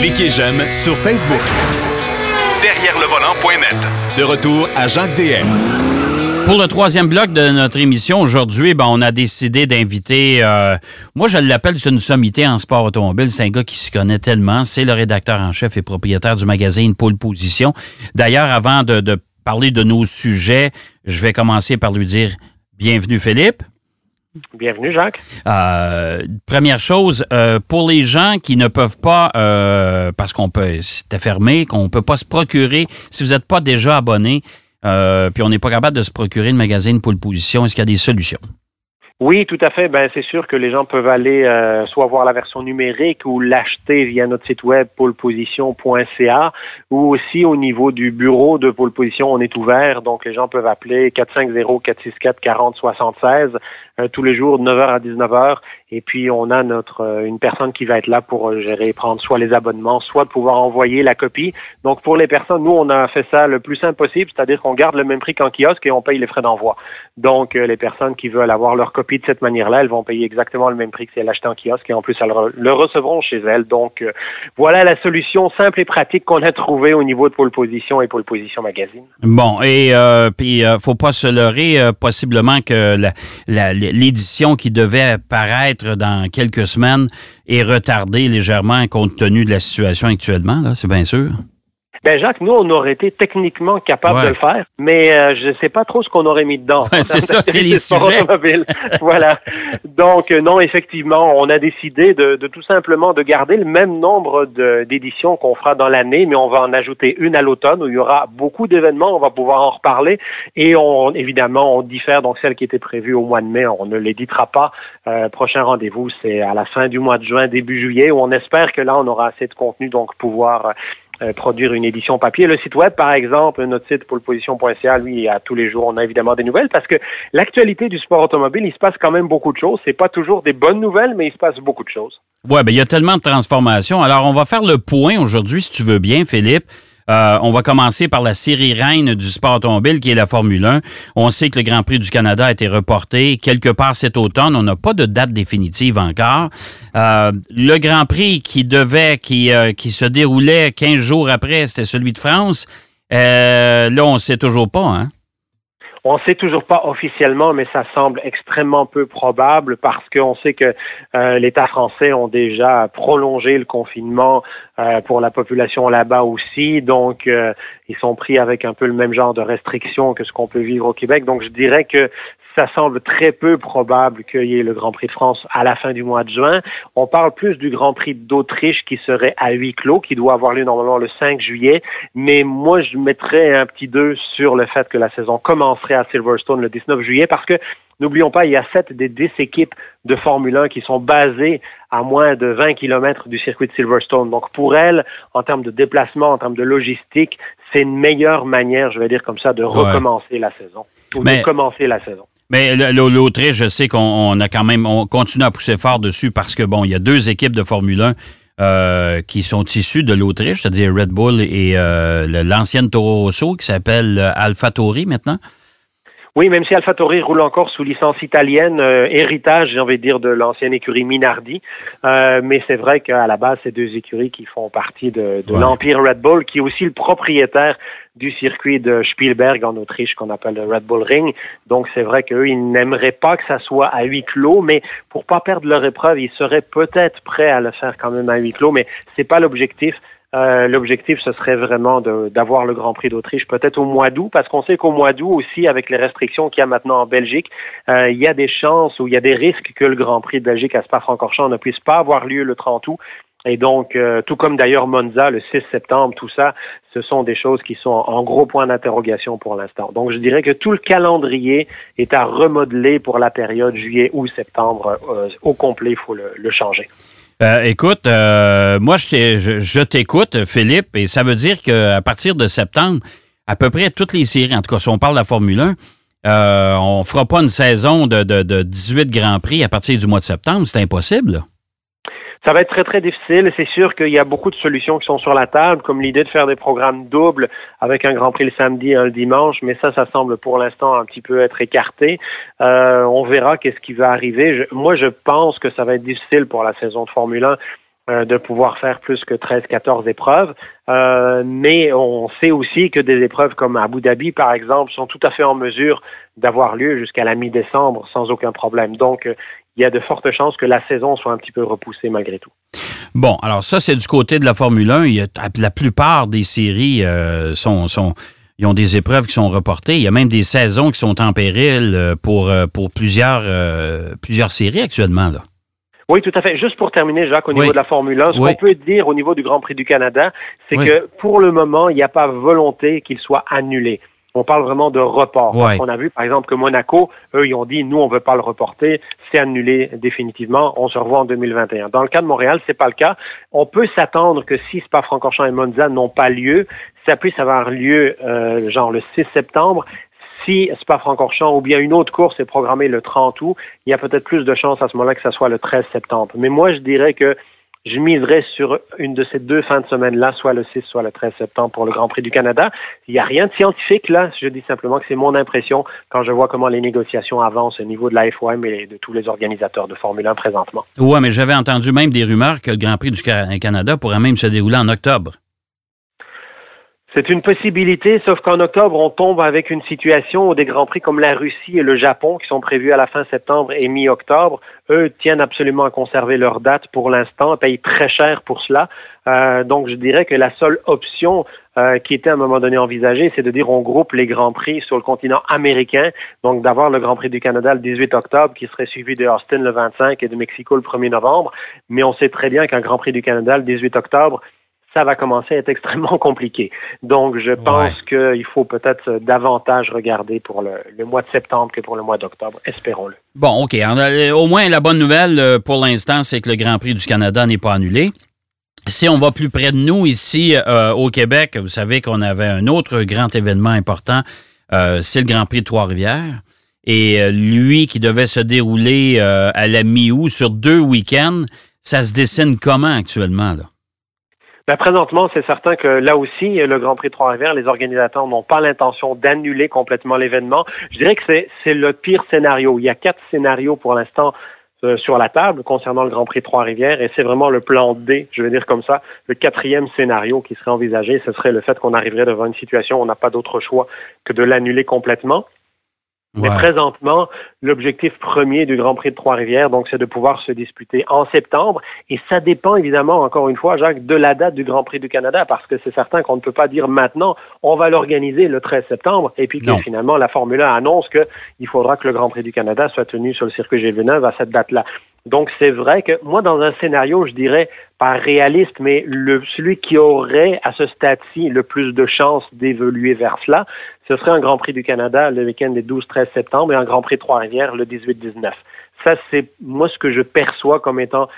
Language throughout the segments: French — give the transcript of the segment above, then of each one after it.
Cliquez j'aime sur Facebook. Derrière le volant.net. De retour à Jacques DM. Pour le troisième bloc de notre émission aujourd'hui, ben, on a décidé d'inviter, euh, moi je l'appelle une sommité en sport automobile, c'est un gars qui s'y connaît tellement, c'est le rédacteur en chef et propriétaire du magazine Pôle Position. D'ailleurs, avant de, de parler de nos sujets, je vais commencer par lui dire bienvenue Philippe. Bienvenue, Jacques. Euh, première chose, euh, pour les gens qui ne peuvent pas, euh, parce qu'on peut, c'était fermé, qu'on ne peut pas se procurer, si vous n'êtes pas déjà abonné, puis on n'est pas capable de se procurer le magazine pour position, est-ce qu'il y a des solutions? Oui, tout à fait. Ben, c'est sûr que les gens peuvent aller soit voir la version numérique ou l'acheter via notre site web poleposition.ca ou aussi au niveau du bureau de Pôle Position, on est ouvert. Donc, les gens peuvent appeler 450 464 40 76 tous les jours de 9h à 19h et puis, on a notre euh, une personne qui va être là pour euh, gérer, prendre soit les abonnements, soit pouvoir envoyer la copie. Donc, pour les personnes, nous, on a fait ça le plus simple possible, c'est-à-dire qu'on garde le même prix qu'en kiosque et on paye les frais d'envoi. Donc, euh, les personnes qui veulent avoir leur copie de cette manière-là, elles vont payer exactement le même prix que si elles l'achetaient en kiosque et en plus, elles le recevront chez elles. Donc, voilà la solution simple et pratique qu'on a trouvée au niveau de Pôle Position et Pôle Position Magazine. Bon, et puis, faut pas se leurrer, possiblement que l'édition qui devait paraître dans quelques semaines est retardé légèrement compte tenu de la situation actuellement, c'est bien sûr. Ben Jacques, nous, on aurait été techniquement capable de le faire, mais euh, je ne sais pas trop ce qu'on aurait mis dedans. c'est ça, c'est les sujets. voilà. Donc, euh, non, effectivement, on a décidé de, tout simplement de garder le même nombre d'éditions qu'on fera dans l'année, mais on va en ajouter une à l'automne où il y aura beaucoup d'événements, on va pouvoir en reparler. Et on, évidemment, on diffère donc celle qui était prévue au mois de mai, on ne l'éditera pas. Euh, prochain rendez-vous, c'est à la fin du mois de juin, début juillet, où on espère que là, on aura assez de contenu, donc pouvoir euh, produire une édition papier. Le site web, par exemple, notre site position.ca, lui, à tous les jours, on a évidemment des nouvelles parce que l'actualité du sport automobile, il se passe quand même beaucoup de choses. C'est pas toujours des bonnes nouvelles, mais il se passe beaucoup de choses. Ouais, ben il y a tellement de transformations. Alors, on va faire le point aujourd'hui, si tu veux bien, Philippe. Euh, on va commencer par la série reine du sport automobile qui est la Formule 1. On sait que le Grand Prix du Canada a été reporté quelque part cet automne. On n'a pas de date définitive encore. Euh, le Grand Prix qui devait, qui, euh, se déroulait 15 jours après, c'était celui de France. là, on ne sait toujours pas, hein? On ne sait toujours pas officiellement, mais ça semble extrêmement peu probable parce qu'on sait que l'État français ont déjà prolongé le confinement euh, pour la population là-bas aussi. Donc, euh, ils sont pris avec un peu le même genre de restrictions que ce qu'on peut vivre au Québec. Donc, je dirais que ça semble très peu probable qu'il y ait le Grand Prix de France à la fin du mois de juin. On parle plus du Grand Prix d'Autriche qui serait à huis clos, qui doit avoir lieu normalement le 5 juillet. Mais moi, je mettrais un petit 2 sur le fait que la saison commencerait à Silverstone le 19 juillet parce que N'oublions pas, il y a sept des dix équipes de Formule 1 qui sont basées à moins de 20 kilomètres du circuit de Silverstone. Donc pour elles, en termes de déplacement, en termes de logistique, c'est une meilleure manière, je vais dire comme ça, de recommencer la saison ou de commencer la saison. Mais l'Autriche, je sais qu'on a quand même, on continue à pousser fort dessus parce que, bon, il y a deux équipes de Formule 1 euh, qui sont issues de l'Autriche, c'est-à-dire Red Bull et euh, l'ancienne Toro Rosso qui s'appelle euh, AlphaTauri maintenant. Oui, même si AlphaTauri roule encore sous licence italienne, héritage, j'ai envie de dire, de l'ancienne écurie Minardi. mais c'est vrai qu'à la base, c'est deux écuries qui font partie de, l'empire Red Bull, qui est aussi le propriétaire du circuit de Spielberg en Autriche qu'on appelle le Red Bull Ring. Donc c'est vrai qu'eux, ils n'aimeraient pas que ça soit à huis clos, mais pour pas perdre leur épreuve, ils seraient peut-être prêts à le faire quand même à huis clos, mais c'est pas l'objectif. Euh, l'objectif, ce serait vraiment d'avoir le Grand Prix d'Autriche peut-être au mois d'août, parce qu'on sait qu'au mois d'août aussi, avec les restrictions qu'il y a maintenant en Belgique, euh, il y a des chances ou il y a des risques que le Grand Prix de Belgique à Spa-Francorchamps ne puisse pas avoir lieu le 30 août. Et donc, euh, tout comme d'ailleurs Monza, le 6 septembre, tout ça, ce sont des choses qui sont en gros point d'interrogation pour l'instant. Donc, je dirais que tout le calendrier est à remodeler pour la période juillet ou septembre euh, au complet. Il faut le, changer. Euh, écoute, moi, je, t'écoute, Philippe, et ça veut dire qu'à partir de septembre, à peu près toutes les séries, en tout cas, si on parle de la Formule 1, on ne fera pas une saison de, de, de 18 Grands Prix à partir du mois de septembre. C'est impossible. Ça va être très, très difficile. C'est sûr qu'il y a beaucoup de solutions qui sont sur la table, comme l'idée de faire des programmes doubles avec un Grand Prix le samedi et un le dimanche, mais ça, ça semble pour l'instant un petit peu être écarté. Euh, on verra qu'est-ce qui va arriver. moi, je pense que ça va être difficile pour la saison de Formule 1 euh, de pouvoir faire plus que 13-14 épreuves. Euh, mais on sait aussi que des épreuves comme Abu Dhabi, par exemple, sont tout à fait en mesure d'avoir lieu jusqu'à la mi-décembre sans aucun problème. Donc, il y a de fortes chances que la saison soit un petit peu repoussée malgré tout. Bon, alors ça, c'est du côté de la Formule 1. Il y a, la plupart des séries euh, sont, sont, ils ont des épreuves qui sont reportées. Il y a même des saisons qui sont en péril euh, pour, euh, pour plusieurs, plusieurs séries actuellement. Là. Oui, tout à fait. Juste pour terminer, Jacques, au niveau de la Formule 1, ce qu'on peut dire au niveau du Grand Prix du Canada, c'est que pour le moment, il n'y a pas volonté qu'il soit annulé on parle vraiment de report. On a vu, par exemple, que Monaco, eux, ils ont dit, nous, on veut pas le reporter, c'est annulé définitivement, on se revoit en 2021. Dans le cas de Montréal, c'est pas le cas. On peut s'attendre que si Spa-Francorchamps et Monza n'ont pas lieu, ça puisse avoir lieu, euh, genre le 6 septembre. Si Spa-Francorchamps ou bien une autre course est programmée le 30 août, il y a peut-être plus de chances à ce moment-là que ça soit le 13 septembre. Mais moi, je dirais que je miserais sur une de ces deux fins de semaine-là, soit le 6, soit le 13 septembre pour le Grand Prix du Canada. Il n'y a rien de scientifique là. Je dis simplement que c'est mon impression quand je vois comment les négociations avancent au niveau de la FOM et de tous les organisateurs de Formule 1 présentement. Oui, mais j'avais entendu même des rumeurs que le Grand Prix du Canada pourrait même se dérouler en octobre. C'est une possibilité, sauf qu'en octobre, on tombe avec une situation où des grands prix comme la Russie et le Japon, qui sont prévus à la fin septembre et mi-octobre, eux tiennent absolument à conserver leur date pour l'instant, payent très cher pour cela. Euh, donc, je dirais que la seule option euh, qui était à un moment donné envisagée, c'est de dire on groupe les grands prix sur le continent américain, donc d'avoir le Grand Prix du Canada le 18 octobre, qui serait suivi de Austin le 25 et de Mexico le 1er novembre. Mais on sait très bien qu'un Grand Prix du Canada le 18 octobre, ça va commencer à être extrêmement compliqué. Donc, je pense qu'il faut peut-être davantage regarder pour le, mois de septembre que pour le mois d'octobre. Espérons-le. Bon, OK. au moins, la bonne nouvelle euh, pour l'instant, c'est que le Grand Prix du Canada n'est pas annulé. Si on va plus près de nous, ici euh, au Québec, vous savez qu'on avait un autre grand événement important, euh, c'est le Grand Prix de Trois-Rivières. Et lui qui devait se dérouler à la mi-août sur deux week-ends, ça se dessine comment actuellement? Là? Ben, présentement, c'est certain que là aussi, le Grand Prix Trois-Rivières, les organisateurs n'ont pas l'intention d'annuler complètement l'événement. Je dirais que c'est le pire scénario. Il y a quatre scénarios pour l'instant euh, sur la table concernant le Grand Prix Trois-Rivières et c'est vraiment le plan D, je vais dire comme ça, le quatrième scénario qui serait envisagé, ce serait le fait qu'on arriverait devant une situation où on n'a pas d'autre choix que de l'annuler complètement. Mais présentement, l'objectif premier du Grand Prix de Trois-Rivières, donc, c'est de pouvoir se disputer en septembre. Et ça dépend évidemment, encore une fois, Jacques, de la date du Grand Prix du Canada, parce que c'est certain qu'on ne peut pas dire maintenant, on va l'organiser le 13 septembre, et puis que finalement la Formule 1 annonce qu'il faudra que le Grand Prix du Canada soit tenu sur le circuit GV9 à cette date-là. Donc, c'est vrai que moi, dans un scénario, je dirais, pas réaliste, mais le, celui qui aurait, à ce stade-ci, le plus de chances d'évoluer vers cela, ce serait un Grand Prix du Canada le week-end des 12-13 septembre et un Grand Prix Trois-Rivières le 18-19. Ça, c'est moi ce que je perçois comme étant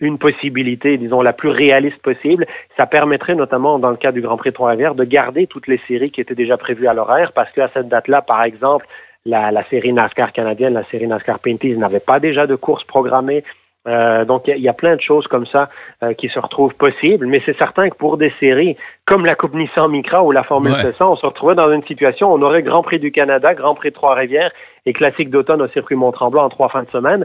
une possibilité, disons, la plus réaliste possible. Ça permettrait notamment, dans le cas du Grand Prix Trois-Rivières, de garder toutes les séries qui étaient déjà prévues à l'horaire, parce qu'à cette date-là, par exemple, la, série NASCAR canadienne, la série NASCAR Pinties n'avait pas déjà de course programmée. Euh, donc, il y, a plein de choses comme ça euh, qui se retrouvent possibles, mais c'est certain que pour des séries comme la Coupe Nissan Micra ou la Formule 700, on se retrouvait dans une situation où on aurait Grand Prix du Canada, Grand Prix de Trois-Rivières et Classique d'automne au circuit Mont-Tremblant en trois fins de semaine.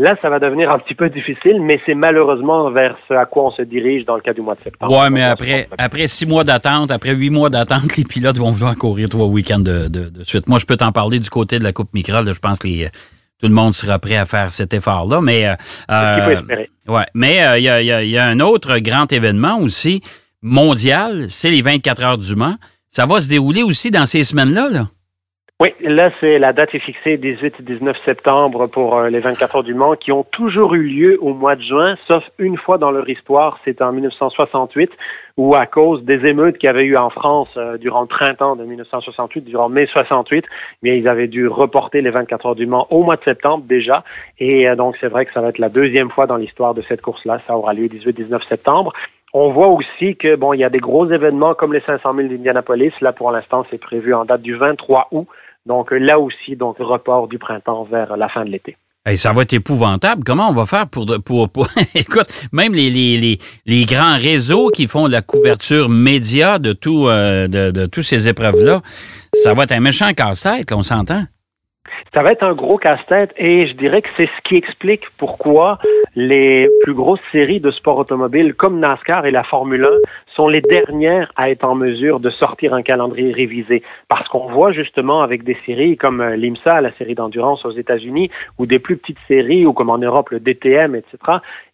Là, ça va devenir un petit peu difficile, mais c'est malheureusement vers ce à quoi on se dirige dans le cas du mois de septembre. Oui, mais après, après six mois d'attente, après huit mois d'attente, les pilotes vont vouloir courir trois week-ends de, de, suite. Moi, je peux t'en parler du côté de la Coupe Micra. je pense que tout le monde sera prêt à faire cet effort-là. Mais, euh, euh ouais, mais euh, il y, a, y, a, un autre grand événement aussi mondial, c'est les 24 heures du Mans. Ça va se dérouler aussi dans ces semaines-là. Là. Oui, là, c'est la date est fixée 18 et 19 septembre pour euh, les 24 heures du Mans qui ont toujours eu lieu au mois de juin, sauf une fois dans leur histoire, c'est en 1968, où à cause des émeutes qu'il y avait eu en France euh, durant le printemps de 1968, durant mai 68, bien, ils avaient dû reporter les 24 heures du Mans au mois de septembre déjà. Et euh, donc, c'est vrai que ça va être la deuxième fois dans l'histoire de cette course-là. Ça aura lieu 18-19 septembre. On voit aussi que bon, il y a des gros événements comme les 500 000 d'Indianapolis. Là, pour l'instant, c'est prévu en date du 23 août. Donc là aussi, donc report du printemps vers la fin de l'été. ça va être épouvantable. Comment on va faire pour... pour. Écoute, même les, grands réseaux qui font la couverture média de, tout, euh, de, de toutes ces épreuves-là, ça va être un méchant casse-tête, on s'entend. Ça va être un gros casse-tête et je dirais que c'est ce qui explique pourquoi les plus grosses séries de sport automobile comme NASCAR et la Formule 1 sont les dernières à être en mesure de sortir un calendrier révisé. Parce qu'on voit justement avec des séries comme euh, l'IMSA, la série d'endurance aux États-Unis, ou des plus petites séries, ou comme en Europe le DTM, etc.,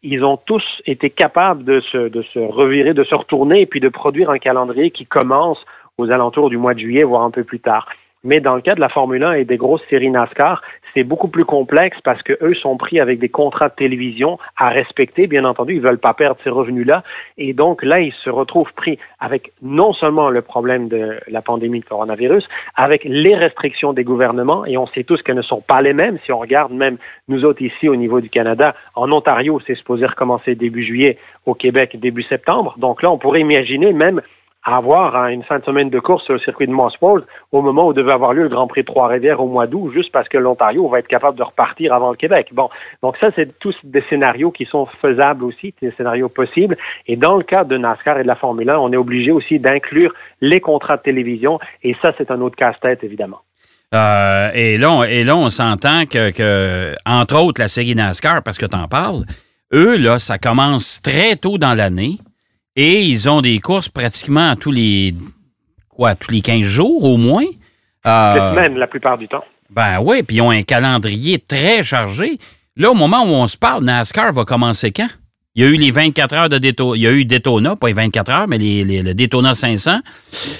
ils ont tous été capables de se, de se revirer, de se retourner et puis de produire un calendrier qui commence aux alentours du mois de juillet, voire un peu plus tard. Mais dans le cas de la Formule 1 et des grosses séries NASCAR, c'est beaucoup plus complexe parce que eux sont pris avec des contrats de télévision à respecter. Bien entendu, ils veulent pas perdre ces revenus-là. Et donc là, ils se retrouvent pris avec non seulement le problème de la pandémie de coronavirus, avec les restrictions des gouvernements. Et on sait tous qu'elles ne sont pas les mêmes. Si on regarde même nous autres ici au niveau du Canada, en Ontario, c'est supposé recommencer début juillet, au Québec début septembre. Donc là, on pourrait imaginer même avoir hein, une fin de semaine de course sur le circuit de Mosport au moment où devait avoir lieu le Grand Prix de Trois-Rivières au mois d'août, juste parce que l'Ontario va être capable de repartir avant le Québec. Bon, donc ça, c'est tous des scénarios qui sont faisables aussi, des scénarios possibles. Et dans le cas de NASCAR et de la Formule 1, on est obligé aussi d'inclure les contrats de télévision, et ça, c'est un autre casse-tête, évidemment. Euh, et, là, on, et là, on s'entend que, que, entre autres, la série NASCAR, parce que tu en parles, eux, là, ça commence très tôt dans l'année. Et ils ont des courses pratiquement tous les quoi, tous les 15 jours au moins. Euh, semaines la plupart du temps. Ben oui, puis ils ont un calendrier très chargé. Là, au moment où on se parle, NASCAR va commencer quand? Il y a eu les 24 heures de Daytona. Il y a eu Daytona, pas les 24 heures, mais les, le Daytona 500.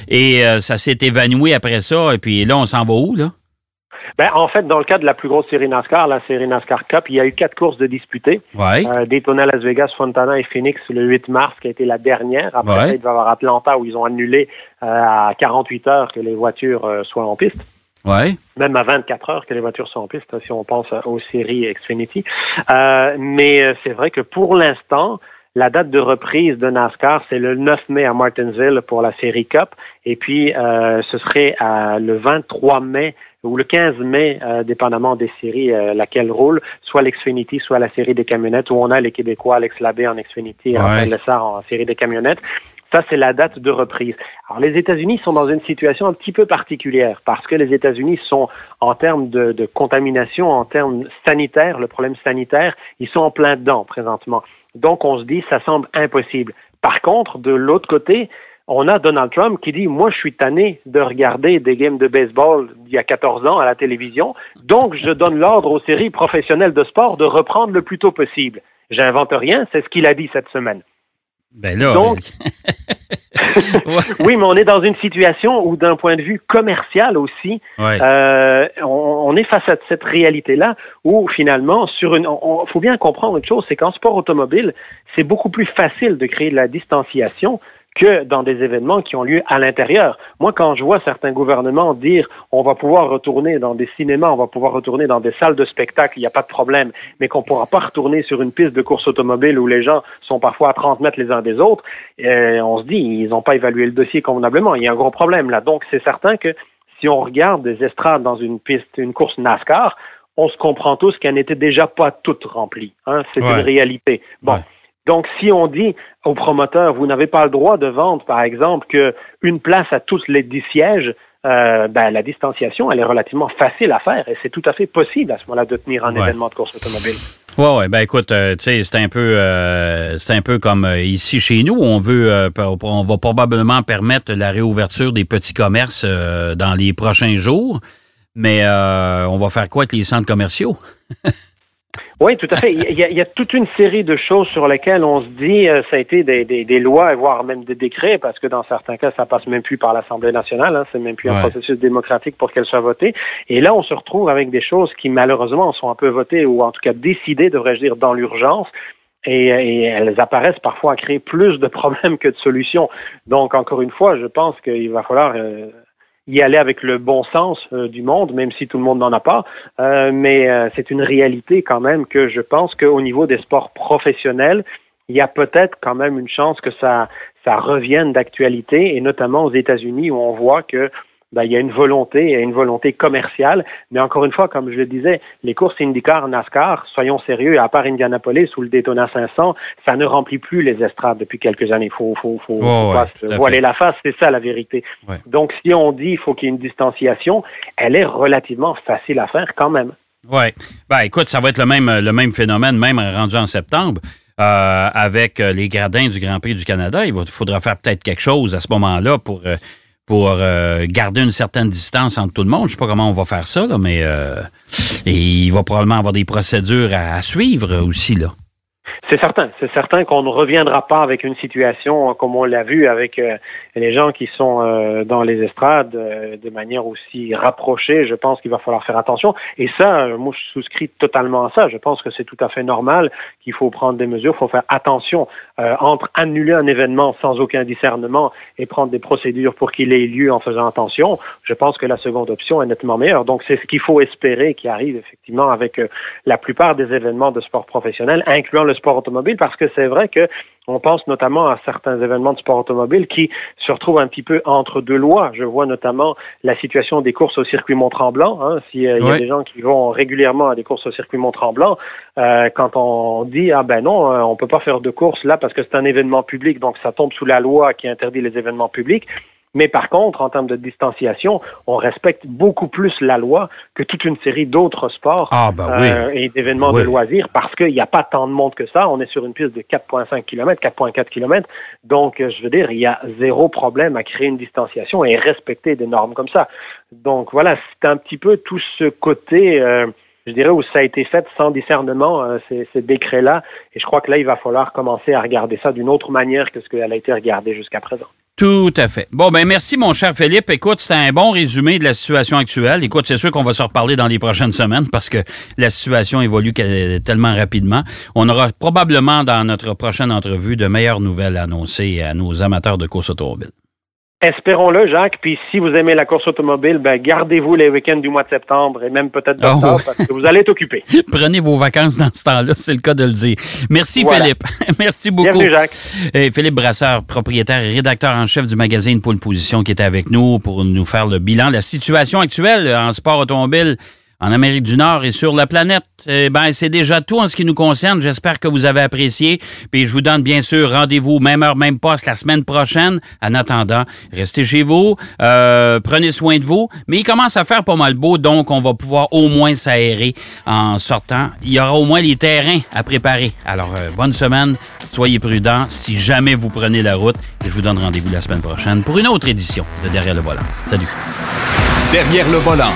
Et euh, ça s'est évanoui après ça. Et puis là, on s'en va où, là? Ben, en fait, dans le cas de la plus grosse série NASCAR, la série NASCAR Cup, il y a eu quatre courses de disputées. Ouais. Euh, Daytona, Las Vegas, Fontana et Phoenix le 8 mars, qui a été la dernière. Après, il va y avoir Atlanta où ils ont annulé euh, à 48 heures que les voitures euh, soient en piste. Ouais. Même à 24 heures que les voitures sont en piste, si on pense aux séries Xfinity. Euh, mais c'est vrai que pour l'instant, la date de reprise de NASCAR, c'est le 9 mai à Martinsville pour la série Cup. Et puis, ce serait le 23 mai ou le 15 mai, euh, dépendamment des séries euh, laquelle roule, soit l'Xfinity, soit la série des camionnettes, où on a les Québécois, Alex Labbé en Xfinity et ouais. Lessard en série des camionnettes. Ça, c'est la date de reprise. Alors, les États-Unis sont dans une situation un petit peu particulière parce que les États-Unis sont, en termes de, de, contamination, en termes sanitaires, le problème sanitaire, ils sont en plein dedans présentement. Donc, on se dit, ça semble impossible. Par contre, de l'autre côté, on a Donald Trump qui dit Moi, je suis tanné de regarder des games de baseball d'il y a 14 ans à la télévision, donc je donne l'ordre aux séries professionnelles de sport de reprendre le plus tôt possible. J'invente rien, c'est ce qu'il a dit cette semaine. Ben là, donc, oui, mais on est dans une situation où, d'un point de vue commercial aussi, euh, on, est face à cette réalité-là où finalement, sur une, il faut bien comprendre une chose, c'est qu'en sport automobile, c'est beaucoup plus facile de créer de la distanciation que dans des événements qui ont lieu à l'intérieur. Moi, quand je vois certains gouvernements dire on va pouvoir retourner dans des cinémas, on va pouvoir retourner dans des salles de spectacle, il n'y a pas de problème, mais qu'on ne pourra pas retourner sur une piste de course automobile où les gens sont parfois à 30 mètres les uns des autres, euh, on se dit, ils n'ont pas évalué le dossier convenablement. Il y a un gros problème là. Donc, c'est certain que si on regarde des estrades dans une piste, une course NASCAR, on se comprend tous qu'elle n'était déjà pas toute remplie. Hein? C'est une réalité. Bon. Donc, si on dit aux promoteurs, vous n'avez pas le droit de vendre, par exemple, qu'une place à tous les dix sièges, euh, ben, la distanciation, elle est relativement facile à faire et c'est tout à fait possible à ce moment-là de tenir un événement de course automobile. Oui, ouais, ben écoute, euh, tu sais, c'est un peu, euh, c'est un peu comme ici chez nous, on veut, on va probablement permettre la réouverture des petits commerces dans les prochains jours, mais on va faire quoi avec les centres commerciaux? Oui, tout à fait. Il y, a, toute une série de choses sur lesquelles on se dit euh, ça a été des, des, des, lois, voire même des décrets, parce que dans certains cas, ça passe même plus par l'Assemblée nationale. Hein, c'est même plus un processus démocratique pour qu'elle soit votée. Et là, on se retrouve avec des choses qui malheureusement sont un peu votées ou en tout cas décidées, devrais-je dire, dans l'urgence. Et, et, elles apparaissent parfois à créer plus de problèmes que de solutions. Donc, encore une fois, je pense qu'il va falloir euh, y aller avec le bon sens euh, du monde, même si tout le monde n'en a pas. Euh, mais euh, c'est une réalité quand même que je pense qu'au niveau des sports professionnels, il y a peut-être quand même une chance que ça, ça revienne d'actualité, et notamment aux États-Unis où on voit que ben, il y a une volonté, il y a une volonté commerciale. Mais encore une fois, comme je le disais, les courses IndyCar, NASCAR, soyons sérieux, à part Indianapolis ou le Daytona 500, ça ne remplit plus les estrades depuis quelques années. Il faut, faut, faut, voiler la face, c'est ça la vérité. Donc, si on dit qu'il faut qu'il y ait une distanciation, elle est relativement facile à faire quand même. Oui. Ben, écoute, ça va être le même, le même phénomène, même rendu en septembre. Euh, avec euh, les gradins du Grand Prix du Canada. Il faudra faire peut-être quelque chose à ce moment-là pour, euh, pour garder une certaine distance entre tout le monde. Je sais pas comment on va faire ça, mais il va probablement avoir des procédures à, à suivre aussi. Là. C'est certain, c'est certain qu'on ne reviendra pas avec une situation euh, comme on l'a vu avec euh, les gens qui sont euh, dans les estrades de manière aussi rapprochée. Je pense qu'il va falloir faire attention. Et ça, moi, je souscris totalement à ça. Je pense que c'est tout à fait normal qu'il faut prendre des mesures, il faut faire attention entre annuler un événement sans aucun discernement et prendre des procédures pour qu'il ait lieu en faisant attention. Je pense que la seconde option est nettement meilleure. Donc, c'est ce qu'il faut espérer qui arrive effectivement avec la plupart des événements de sport professionnel, incluant le sport automobile parce que c'est vrai que on pense notamment à certains événements de sport automobile qui se retrouvent un petit peu entre deux lois. Je vois notamment la situation des courses au circuit Mont-Tremblant. Hein, S'il euh, y a des gens qui vont régulièrement à des courses au circuit Mont-Tremblant, euh, quand on dit ah ben non, euh, on peut pas faire de course là parce que c'est un événement public, donc ça tombe sous la loi qui interdit les événements publics. Mais par contre, en termes de distanciation, on respecte beaucoup plus la loi que toute une série d'autres sports ah, ben euh, et d'événements de loisirs parce qu'il n'y a pas tant de monde que ça. On est sur une piste de 4,5 km, 4,4 km. Donc, je veux dire, il y a zéro problème à créer une distanciation et respecter des normes comme ça. Donc, voilà, c'est un petit peu tout ce côté... Euh, je dirais, où ça a été fait sans discernement, euh, ces, ces décrets-là. Et je crois que là, il va falloir commencer à regarder ça d'une autre manière que ce qu'elle a été regardée jusqu'à présent. Tout à fait. Bon, ben merci, mon cher Philippe. Écoute, c'était un bon résumé de la situation actuelle. Écoute, c'est sûr qu'on va se reparler dans les prochaines semaines parce que la situation évolue tellement rapidement. On aura probablement dans notre prochaine entrevue de meilleures nouvelles à annoncer à nos amateurs de course automobile. Espérons-le, Jacques. Puis si vous aimez la course automobile, ben gardez-vous les week-ends du mois de septembre et même peut-être d'octobre oh. parce que vous allez être occupé. Prenez vos vacances dans ce temps-là, c'est le cas de le dire. Merci Philippe. Merci beaucoup. Bienvenue, Jacques. Et Philippe Brasseur, propriétaire et rédacteur en chef du magazine Pôle Position, qui était avec nous pour nous faire le bilan, la situation actuelle en sport automobile en Amérique du Nord et sur la planète. Eh ben, c'est déjà tout en ce qui nous concerne. J'espère que vous avez apprécié. Puis je vous donne bien sûr rendez-vous, même heure, même poste, la semaine prochaine. En attendant, restez chez vous, euh, prenez soin de vous. Mais il commence à faire pas mal beau, donc on va pouvoir au moins s'aérer en sortant. Il y aura au moins les terrains à préparer. Alors, euh, bonne semaine, soyez prudents si jamais vous prenez la route. Et je vous donne rendez-vous la semaine prochaine pour une autre édition de Derrière le volant. Salut. Derrière le volant.